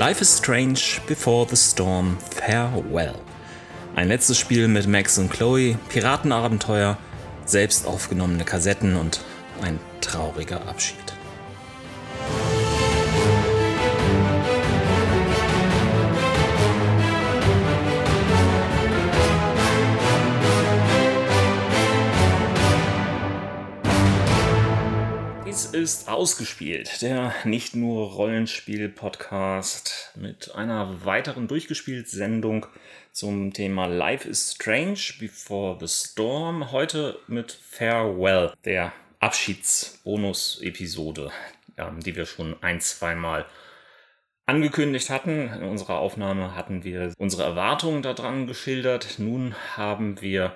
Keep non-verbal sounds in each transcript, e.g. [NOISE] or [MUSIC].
Life is Strange Before the Storm Farewell. Ein letztes Spiel mit Max und Chloe, Piratenabenteuer, selbst aufgenommene Kassetten und ein trauriger Abschied. Ist ausgespielt, der nicht nur Rollenspiel-Podcast mit einer weiteren Durchgespielt-Sendung zum Thema Life is Strange Before the Storm. Heute mit Farewell, der Abschieds-Bonus-Episode, die wir schon ein, zweimal angekündigt hatten. In unserer Aufnahme hatten wir unsere Erwartungen daran geschildert. Nun haben wir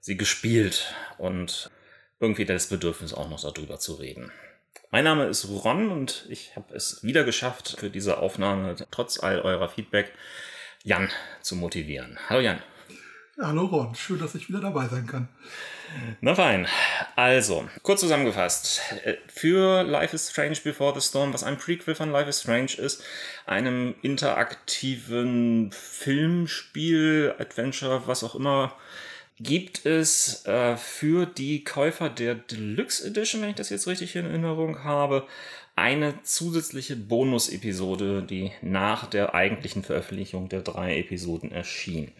sie gespielt und irgendwie das Bedürfnis auch noch darüber zu reden. Mein Name ist Ron und ich habe es wieder geschafft, für diese Aufnahme trotz all eurer Feedback Jan zu motivieren. Hallo Jan. Ja, hallo Ron, schön, dass ich wieder dabei sein kann. Na fein. Also, kurz zusammengefasst. Für Life is Strange Before the Storm, was ein Prequel von Life is Strange ist, einem interaktiven Filmspiel, Adventure, was auch immer, gibt es äh, für die Käufer der Deluxe Edition, wenn ich das jetzt richtig in Erinnerung habe, eine zusätzliche Bonus-Episode, die nach der eigentlichen Veröffentlichung der drei Episoden erschien.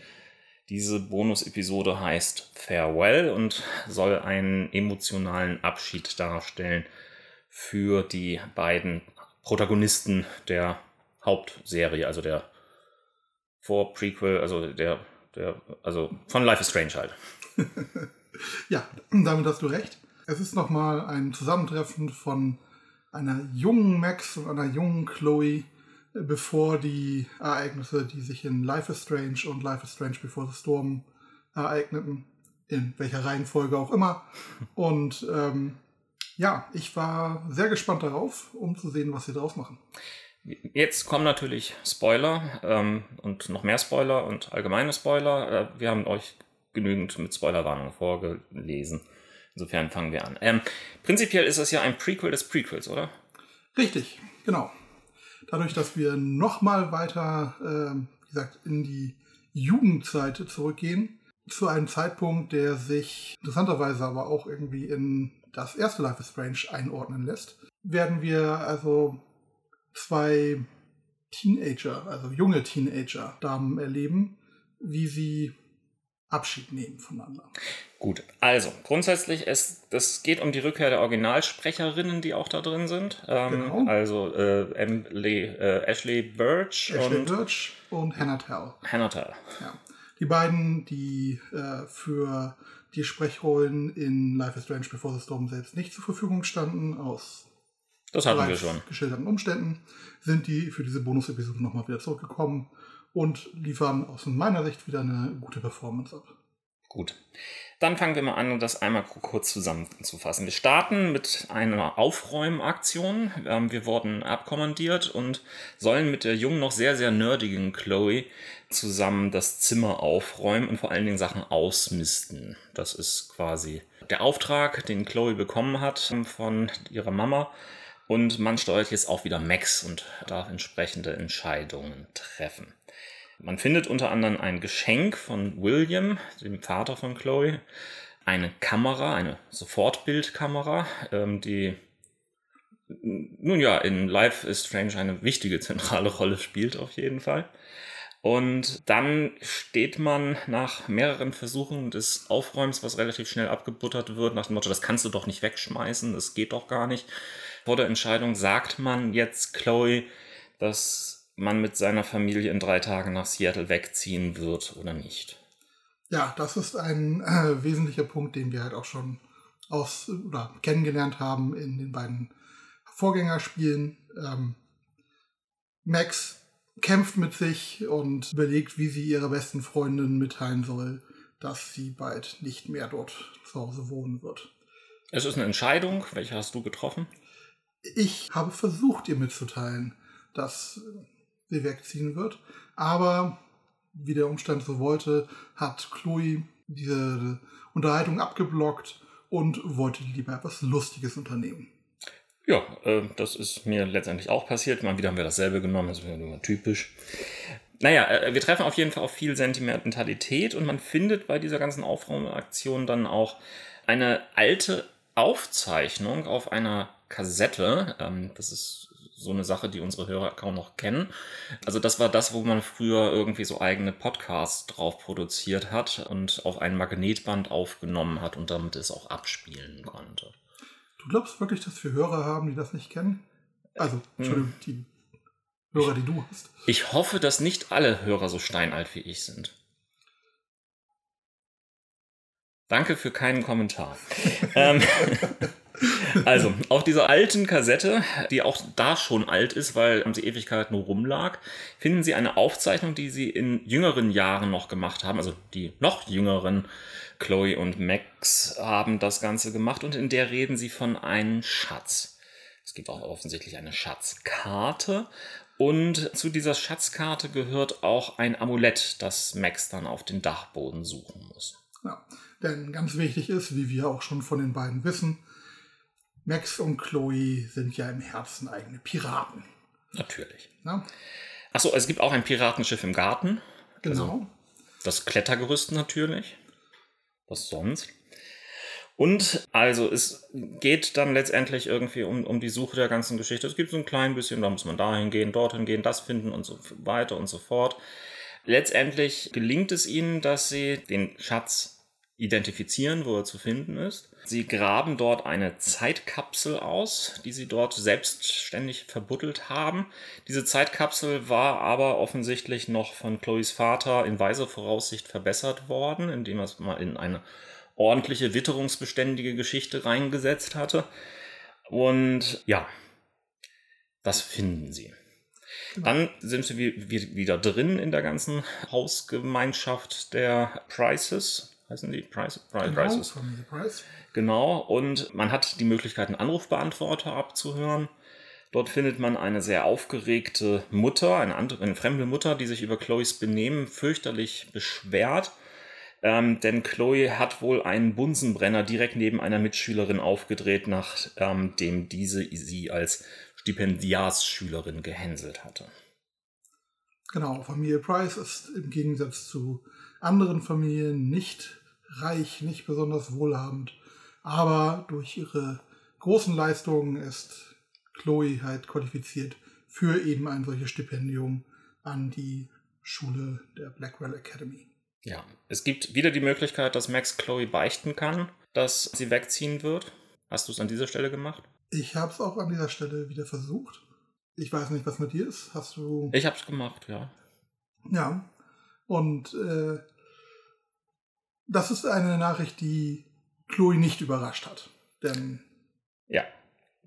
Diese Bonus-Episode heißt Farewell und soll einen emotionalen Abschied darstellen für die beiden Protagonisten der Hauptserie, also der Vor-Prequel, also der der, also von Life is Strange halt. [LAUGHS] ja, damit hast du recht. Es ist nochmal ein Zusammentreffen von einer jungen Max und einer jungen Chloe, bevor die Ereignisse, die sich in Life is Strange und Life is Strange Before the Storm ereigneten, in welcher Reihenfolge auch immer. [LAUGHS] Und ähm, ja, ich war sehr gespannt darauf, um zu sehen, was sie daraus machen. Jetzt kommen natürlich Spoiler ähm, und noch mehr Spoiler und allgemeine Spoiler. Äh, wir haben euch genügend mit Spoilerwarnung vorgelesen. Insofern fangen wir an. Ähm, prinzipiell ist es ja ein Prequel des Prequels, oder? Richtig, genau. Dadurch, dass wir nochmal weiter, äh, wie gesagt, in die Jugendzeit zurückgehen, zu einem Zeitpunkt, der sich interessanterweise aber auch irgendwie in das erste Life is Strange einordnen lässt, werden wir also zwei Teenager, also junge Teenager-Damen erleben, wie sie Abschied nehmen voneinander. Gut, also grundsätzlich, es, das geht um die Rückkehr der Originalsprecherinnen, die auch da drin sind. Ähm, genau. Also äh, Emily, äh, Ashley Birch Ashley und, Birch und Hannah Tell. Hannah Tell. Ja. Die beiden, die äh, für die Sprechrollen in Life is Strange Before the Storm selbst nicht zur Verfügung standen, aus das hatten wir schon. geschilderten Umständen sind die für diese Bonus-Episode nochmal wieder zurückgekommen und liefern aus meiner Sicht wieder eine gute Performance ab. Gut. Dann fangen wir mal an, das einmal kurz zusammenzufassen. Wir starten mit einer Aufräumaktion. Ähm, wir wurden abkommandiert und sollen mit der jungen, noch sehr, sehr nerdigen Chloe zusammen das Zimmer aufräumen und vor allen Dingen Sachen ausmisten. Das ist quasi der Auftrag, den Chloe bekommen hat von ihrer Mama. Und man steuert jetzt auch wieder Max und darf entsprechende Entscheidungen treffen. Man findet unter anderem ein Geschenk von William, dem Vater von Chloe, eine Kamera, eine Sofortbildkamera, ähm, die nun ja in Life is Strange eine wichtige zentrale Rolle spielt auf jeden Fall. Und dann steht man nach mehreren Versuchen des Aufräumens, was relativ schnell abgebuttert wird, nach dem Motto, das kannst du doch nicht wegschmeißen, das geht doch gar nicht. Vor der Entscheidung sagt man jetzt Chloe, dass man mit seiner Familie in drei Tagen nach Seattle wegziehen wird oder nicht. Ja, das ist ein äh, wesentlicher Punkt, den wir halt auch schon aus oder kennengelernt haben in den beiden Vorgängerspielen. Ähm, Max kämpft mit sich und überlegt, wie sie ihrer besten Freundin mitteilen soll, dass sie bald nicht mehr dort zu Hause wohnen wird. Es ist eine Entscheidung. Welche hast du getroffen? Ich habe versucht, ihr mitzuteilen, dass sie wegziehen wird. Aber wie der Umstand so wollte, hat Chloe diese Unterhaltung abgeblockt und wollte lieber etwas Lustiges unternehmen. Ja, äh, das ist mir letztendlich auch passiert. Mal wieder haben wir dasselbe genommen, das ist immer typisch. Naja, äh, wir treffen auf jeden Fall auf viel Sentimentalität und man findet bei dieser ganzen Aufräumaktion dann auch eine alte Aufzeichnung auf einer Kassette. Ähm, das ist so eine Sache, die unsere Hörer kaum noch kennen. Also das war das, wo man früher irgendwie so eigene Podcasts drauf produziert hat und auf ein Magnetband aufgenommen hat und damit es auch abspielen konnte. Du glaubst wirklich, dass wir Hörer haben, die das nicht kennen? Also, Entschuldigung, hm. die Hörer, die du hast. Ich hoffe, dass nicht alle Hörer so steinalt wie ich sind. Danke für keinen Kommentar. [LAUGHS] ähm, [LAUGHS] also, auf dieser alten Kassette, die auch da schon alt ist, weil sie Ewigkeit nur rumlag, finden Sie eine Aufzeichnung, die Sie in jüngeren Jahren noch gemacht haben. Also die noch jüngeren Chloe und Max haben das Ganze gemacht und in der reden Sie von einem Schatz. Es gibt auch offensichtlich eine Schatzkarte und zu dieser Schatzkarte gehört auch ein Amulett, das Max dann auf den Dachboden suchen muss. Ja, denn ganz wichtig ist, wie wir auch schon von den beiden wissen, Max und Chloe sind ja im Herzen eigene Piraten. Natürlich. Achso, es gibt auch ein Piratenschiff im Garten. Genau. Also das Klettergerüst natürlich. Was sonst? Und also es geht dann letztendlich irgendwie um, um die Suche der ganzen Geschichte. Es gibt so ein klein bisschen, da muss man dahin gehen, dorthin gehen, das finden und so weiter und so fort. Letztendlich gelingt es ihnen, dass sie den Schatz identifizieren, wo er zu finden ist. Sie graben dort eine Zeitkapsel aus, die sie dort selbstständig verbuddelt haben. Diese Zeitkapsel war aber offensichtlich noch von Chloes Vater in weiser Voraussicht verbessert worden, indem er es mal in eine ordentliche, witterungsbeständige Geschichte reingesetzt hatte. Und ja, das finden sie. Dann sind sie wieder drin in der ganzen Hausgemeinschaft der Prices heißen die? Price, Price, genau, Prices. Price. Genau, und man hat die Möglichkeit, einen Anrufbeantworter abzuhören. Dort findet man eine sehr aufgeregte Mutter, eine, andere, eine fremde Mutter, die sich über Chloes Benehmen fürchterlich beschwert. Ähm, denn Chloe hat wohl einen Bunsenbrenner direkt neben einer Mitschülerin aufgedreht, nachdem ähm, diese sie als Stipendiatsschülerin gehänselt hatte. Genau, Familie Price ist im Gegensatz zu anderen Familien nicht reich, nicht besonders wohlhabend. Aber durch ihre großen Leistungen ist Chloe halt qualifiziert für eben ein solches Stipendium an die Schule der Blackwell Academy. Ja, es gibt wieder die Möglichkeit, dass Max Chloe beichten kann, dass sie wegziehen wird. Hast du es an dieser Stelle gemacht? Ich habe es auch an dieser Stelle wieder versucht. Ich weiß nicht, was mit dir ist. Hast du. Ich habe es gemacht, ja. Ja. Und äh, das ist eine Nachricht, die Chloe nicht überrascht hat. Denn ja,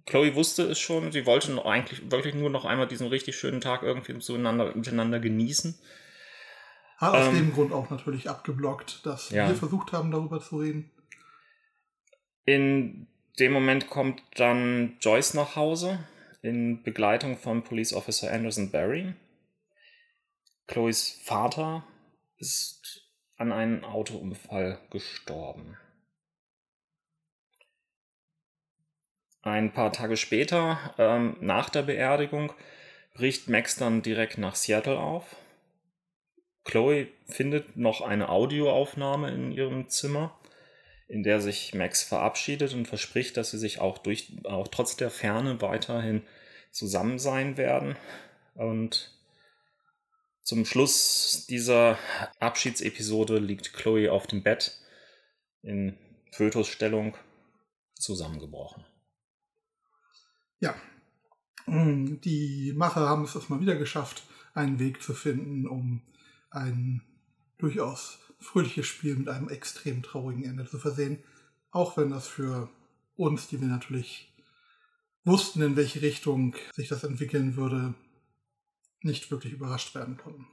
Chloe wusste es schon. Sie wollte eigentlich wirklich nur noch einmal diesen richtig schönen Tag irgendwie miteinander, miteinander genießen. Hat aus ähm, dem Grund auch natürlich abgeblockt, dass ja. wir versucht haben, darüber zu reden. In dem Moment kommt dann Joyce nach Hause in Begleitung von Police Officer Anderson Barry. Chloes Vater ist an einem Autounfall gestorben. Ein paar Tage später, ähm, nach der Beerdigung, bricht Max dann direkt nach Seattle auf. Chloe findet noch eine Audioaufnahme in ihrem Zimmer, in der sich Max verabschiedet und verspricht, dass sie sich auch, durch, auch trotz der Ferne weiterhin zusammen sein werden. Und zum Schluss dieser Abschiedsepisode liegt Chloe auf dem Bett in Fötusstellung zusammengebrochen. Ja, mm, die Macher haben es erstmal wieder geschafft, einen Weg zu finden, um ein durchaus fröhliches Spiel mit einem extrem traurigen Ende zu versehen. Auch wenn das für uns, die wir natürlich wussten, in welche Richtung sich das entwickeln würde, nicht wirklich überrascht werden konnten.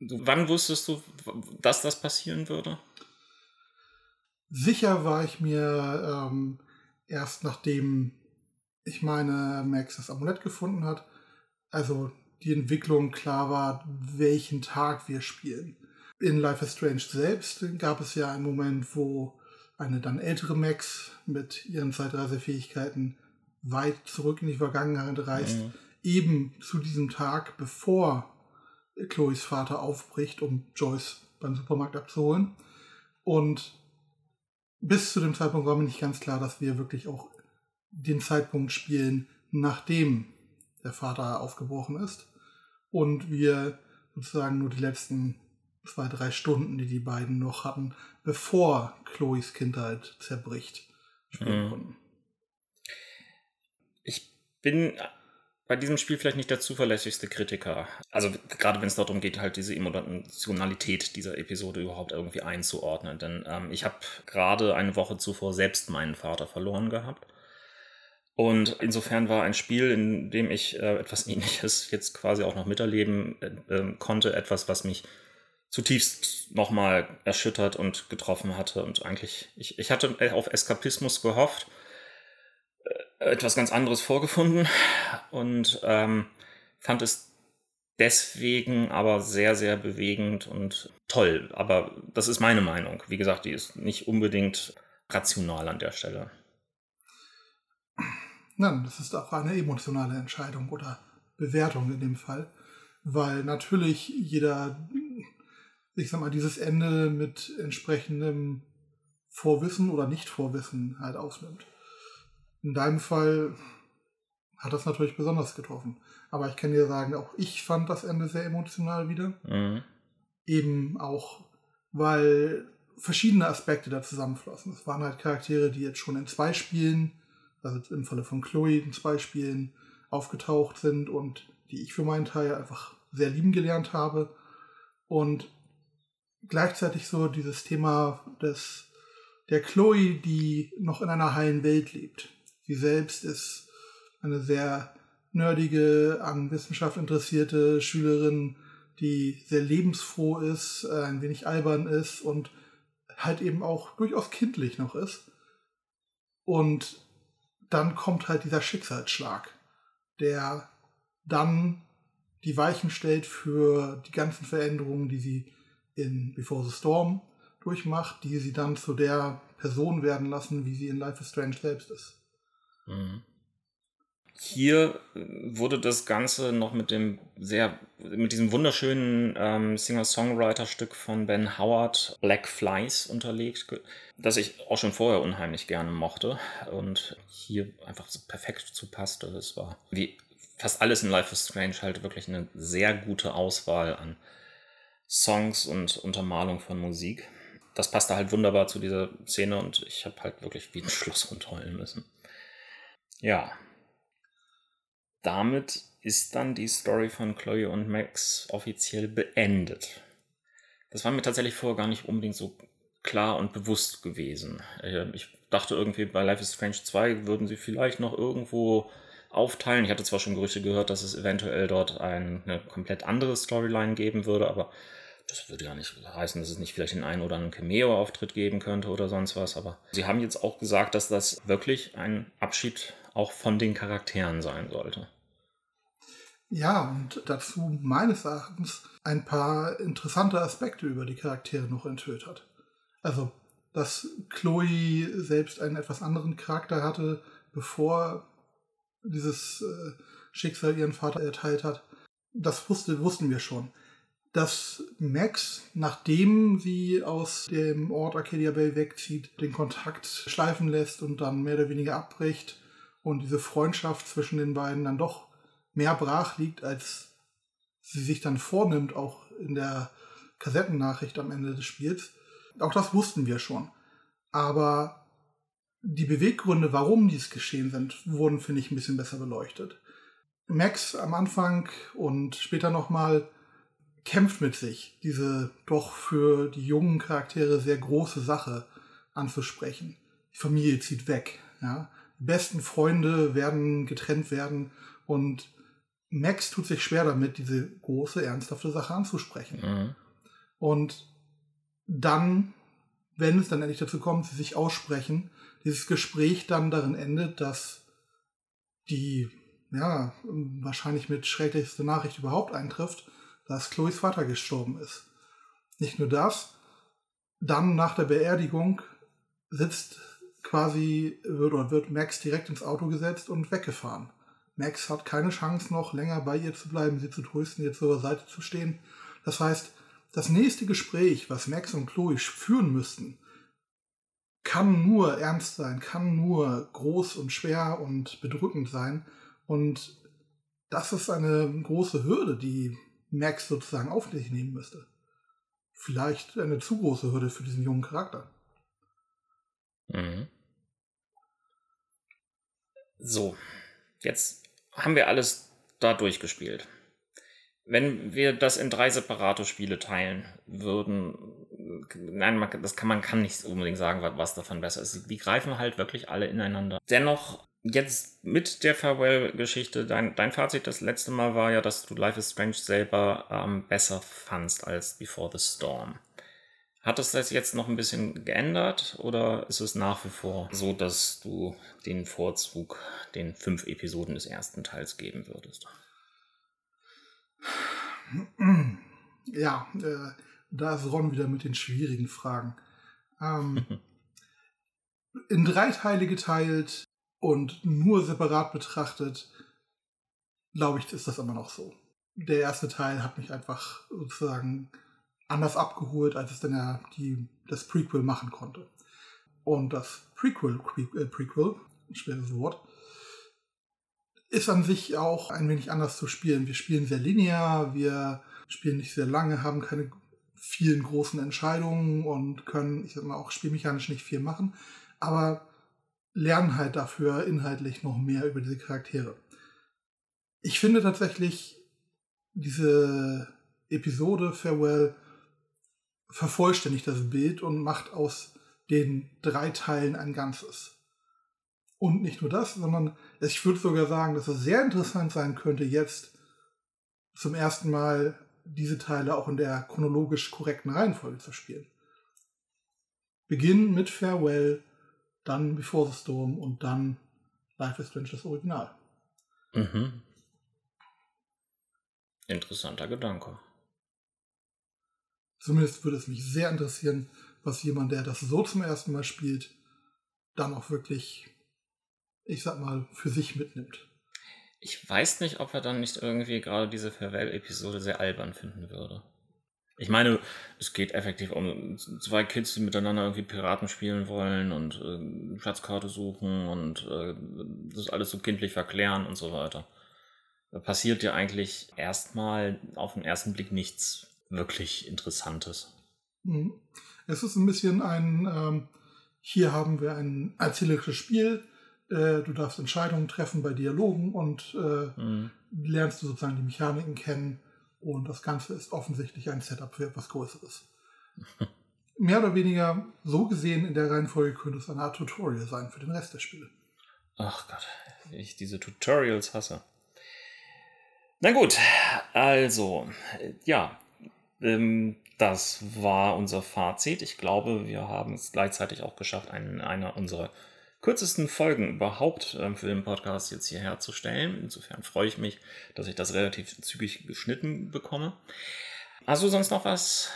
Wann wusstest du, dass das passieren würde? Sicher war ich mir ähm, erst nachdem ich meine, Max das Amulett gefunden hat. Also die Entwicklung klar war, welchen Tag wir spielen. In Life is Strange selbst gab es ja einen Moment, wo eine dann ältere Max mit ihren Zeitreisefähigkeiten weit zurück in die Vergangenheit reist, mhm. eben zu diesem Tag, bevor Chloes Vater aufbricht, um Joyce beim Supermarkt abzuholen. Und bis zu dem Zeitpunkt war mir nicht ganz klar, dass wir wirklich auch den Zeitpunkt spielen, nachdem der Vater aufgebrochen ist. Und wir sozusagen nur die letzten zwei, drei Stunden, die die beiden noch hatten, bevor Chloes Kindheit zerbricht, spielen mhm. konnten. Ich bin bei diesem Spiel vielleicht nicht der zuverlässigste Kritiker. Also gerade wenn es darum geht, halt diese Emotionalität dieser Episode überhaupt irgendwie einzuordnen. Denn ähm, ich habe gerade eine Woche zuvor selbst meinen Vater verloren gehabt. Und insofern war ein Spiel, in dem ich äh, etwas Ähnliches jetzt quasi auch noch miterleben äh, äh, konnte, etwas, was mich zutiefst nochmal erschüttert und getroffen hatte. Und eigentlich, ich, ich hatte auf Eskapismus gehofft etwas ganz anderes vorgefunden und ähm, fand es deswegen aber sehr, sehr bewegend und toll. Aber das ist meine Meinung. Wie gesagt, die ist nicht unbedingt rational an der Stelle. Nein, das ist auch eine emotionale Entscheidung oder Bewertung in dem Fall, weil natürlich jeder, ich sag mal, dieses Ende mit entsprechendem Vorwissen oder Nicht-Vorwissen halt ausnimmt. In deinem Fall hat das natürlich besonders getroffen. Aber ich kann dir sagen, auch ich fand das Ende sehr emotional wieder. Mhm. Eben auch, weil verschiedene Aspekte da zusammenflossen. Es waren halt Charaktere, die jetzt schon in zwei Spielen, also im Falle von Chloe in zwei Spielen, aufgetaucht sind und die ich für meinen Teil einfach sehr lieben gelernt habe. Und gleichzeitig so dieses Thema des, der Chloe, die noch in einer heilen Welt lebt. Sie selbst ist eine sehr nerdige, an Wissenschaft interessierte Schülerin, die sehr lebensfroh ist, äh, ein wenig albern ist und halt eben auch durchaus kindlich noch ist. Und dann kommt halt dieser Schicksalsschlag, der dann die Weichen stellt für die ganzen Veränderungen, die sie in Before the Storm durchmacht, die sie dann zu der Person werden lassen, wie sie in Life is Strange selbst ist. Mhm. Hier wurde das Ganze noch mit dem sehr, mit diesem wunderschönen ähm, Singer-Songwriter-Stück von Ben Howard, Black Flies, unterlegt, das ich auch schon vorher unheimlich gerne mochte und hier einfach so perfekt zu passte. Es war wie fast alles in Life is Strange halt wirklich eine sehr gute Auswahl an Songs und Untermalung von Musik. Das passte halt wunderbar zu dieser Szene und ich habe halt wirklich wie ein Schluss runterheulen müssen. Ja. Damit ist dann die Story von Chloe und Max offiziell beendet. Das war mir tatsächlich vorher gar nicht unbedingt so klar und bewusst gewesen. Äh, ich dachte irgendwie, bei Life is Strange 2 würden sie vielleicht noch irgendwo aufteilen. Ich hatte zwar schon Gerüchte gehört, dass es eventuell dort eine komplett andere Storyline geben würde, aber das würde ja nicht heißen, dass es nicht vielleicht den einen oder anderen Cameo-Auftritt geben könnte oder sonst was. Aber sie haben jetzt auch gesagt, dass das wirklich ein Abschied auch von den Charakteren sein sollte. Ja, und dazu meines Erachtens ein paar interessante Aspekte über die Charaktere noch enthüllt hat. Also, dass Chloe selbst einen etwas anderen Charakter hatte, bevor dieses äh, Schicksal ihren Vater erteilt hat, das wusste, wussten wir schon. Dass Max, nachdem sie aus dem Ort Arcadia Bay wegzieht, den Kontakt schleifen lässt und dann mehr oder weniger abbricht und diese Freundschaft zwischen den beiden dann doch mehr brach liegt, als sie sich dann vornimmt, auch in der Kassettennachricht am Ende des Spiels. Auch das wussten wir schon. Aber die Beweggründe, warum dies geschehen sind, wurden, finde ich, ein bisschen besser beleuchtet. Max am Anfang und später nochmal kämpft mit sich, diese doch für die jungen Charaktere sehr große Sache anzusprechen. Die Familie zieht weg. Ja? besten Freunde werden getrennt werden und Max tut sich schwer damit, diese große, ernsthafte Sache anzusprechen. Mhm. Und dann, wenn es dann endlich dazu kommt, sie sich aussprechen, dieses Gespräch dann darin endet, dass die, ja, wahrscheinlich mit schrecklichste Nachricht überhaupt eintrifft, dass Chloes Vater gestorben ist. Nicht nur das, dann nach der Beerdigung sitzt quasi wird oder wird Max direkt ins Auto gesetzt und weggefahren. Max hat keine Chance noch länger bei ihr zu bleiben, sie zu trösten, ihr zur Seite zu stehen. Das heißt, das nächste Gespräch, was Max und Chloe führen müssten, kann nur ernst sein, kann nur groß und schwer und bedrückend sein. Und das ist eine große Hürde, die Max sozusagen auf sich nehmen müsste. Vielleicht eine zu große Hürde für diesen jungen Charakter. Mhm. So, jetzt haben wir alles da durchgespielt. Wenn wir das in drei separate Spiele teilen würden, nein, man, das kann, man kann nicht unbedingt sagen, was davon besser ist. Die greifen halt wirklich alle ineinander. Dennoch, jetzt mit der Farewell-Geschichte, dein, dein Fazit das letzte Mal war ja, dass du Life is Strange selber ähm, besser fandst als Before the Storm. Hat es das jetzt noch ein bisschen geändert oder ist es nach wie vor so, dass du den Vorzug den fünf Episoden des ersten Teils geben würdest? Ja, äh, da ist Ron wieder mit den schwierigen Fragen. Ähm, [LAUGHS] in drei Teile geteilt und nur separat betrachtet, glaube ich, ist das immer noch so. Der erste Teil hat mich einfach sozusagen anders abgeholt, als es dann ja die, das Prequel machen konnte. Und das Prequel, äh, Prequel, schweres Wort, ist an sich auch ein wenig anders zu spielen. Wir spielen sehr linear, wir spielen nicht sehr lange, haben keine vielen großen Entscheidungen und können, ich sag mal, auch spielmechanisch nicht viel machen, aber lernen halt dafür inhaltlich noch mehr über diese Charaktere. Ich finde tatsächlich diese Episode Farewell vervollständigt das Bild und macht aus den drei Teilen ein Ganzes. Und nicht nur das, sondern ich würde sogar sagen, dass es sehr interessant sein könnte, jetzt zum ersten Mal diese Teile auch in der chronologisch korrekten Reihenfolge zu spielen. Beginn mit Farewell, dann Before the Storm und dann Life is Strange das Original. Mhm. Interessanter Gedanke. Zumindest würde es mich sehr interessieren, was jemand, der das so zum ersten Mal spielt, dann auch wirklich, ich sag mal, für sich mitnimmt. Ich weiß nicht, ob er dann nicht irgendwie gerade diese Farewell-Episode sehr albern finden würde. Ich meine, es geht effektiv um zwei Kids, die miteinander irgendwie Piraten spielen wollen und äh, Schatzkarte suchen und äh, das alles so kindlich verklären und so weiter. Da passiert ja eigentlich erstmal auf den ersten Blick nichts wirklich Interessantes. Mhm. Es ist ein bisschen ein, ähm, hier haben wir ein erzählerisches Spiel, äh, du darfst Entscheidungen treffen bei Dialogen und äh, mhm. lernst du sozusagen die Mechaniken kennen und das Ganze ist offensichtlich ein Setup für etwas Größeres. [LAUGHS] Mehr oder weniger so gesehen in der Reihenfolge könnte es eine Art Tutorial sein für den Rest der Spiele. Ach Gott, ich diese Tutorials hasse. Na gut, also, ja, ähm, das war unser Fazit. Ich glaube, wir haben es gleichzeitig auch geschafft, einen, einer unserer kürzesten Folgen überhaupt ähm, für den Podcast jetzt hierher zu stellen. Insofern freue ich mich, dass ich das relativ zügig geschnitten bekomme. Du sonst noch was?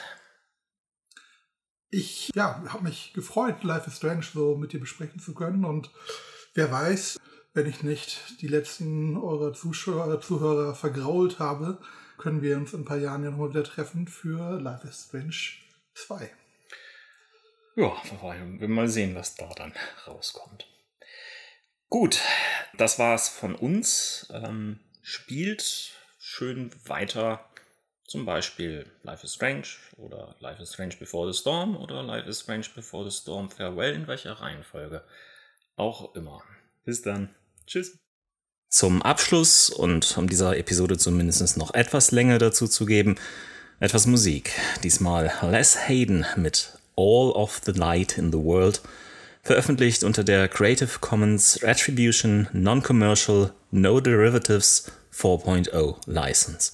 Ich ja, habe mich gefreut, Life is Strange so mit dir besprechen zu können. Und wer weiß, wenn ich nicht die letzten eurer Zuschauer, Zuhörer vergrault habe, können wir uns in ein paar Jahren ja nochmal wieder treffen für Life is Strange 2. Ja, wir mal sehen, was da dann rauskommt. Gut, das war's von uns. Ähm, spielt schön weiter. Zum Beispiel Life is Strange oder Life is Strange Before the Storm oder Life is Strange Before the Storm Farewell, in welcher Reihenfolge auch immer. Bis dann. Tschüss. Zum Abschluss und um dieser Episode zumindest noch etwas Länge dazu zu geben, etwas Musik. Diesmal Les Hayden mit All of the Light in the World, veröffentlicht unter der Creative Commons Attribution Non-Commercial No Derivatives 4.0 License.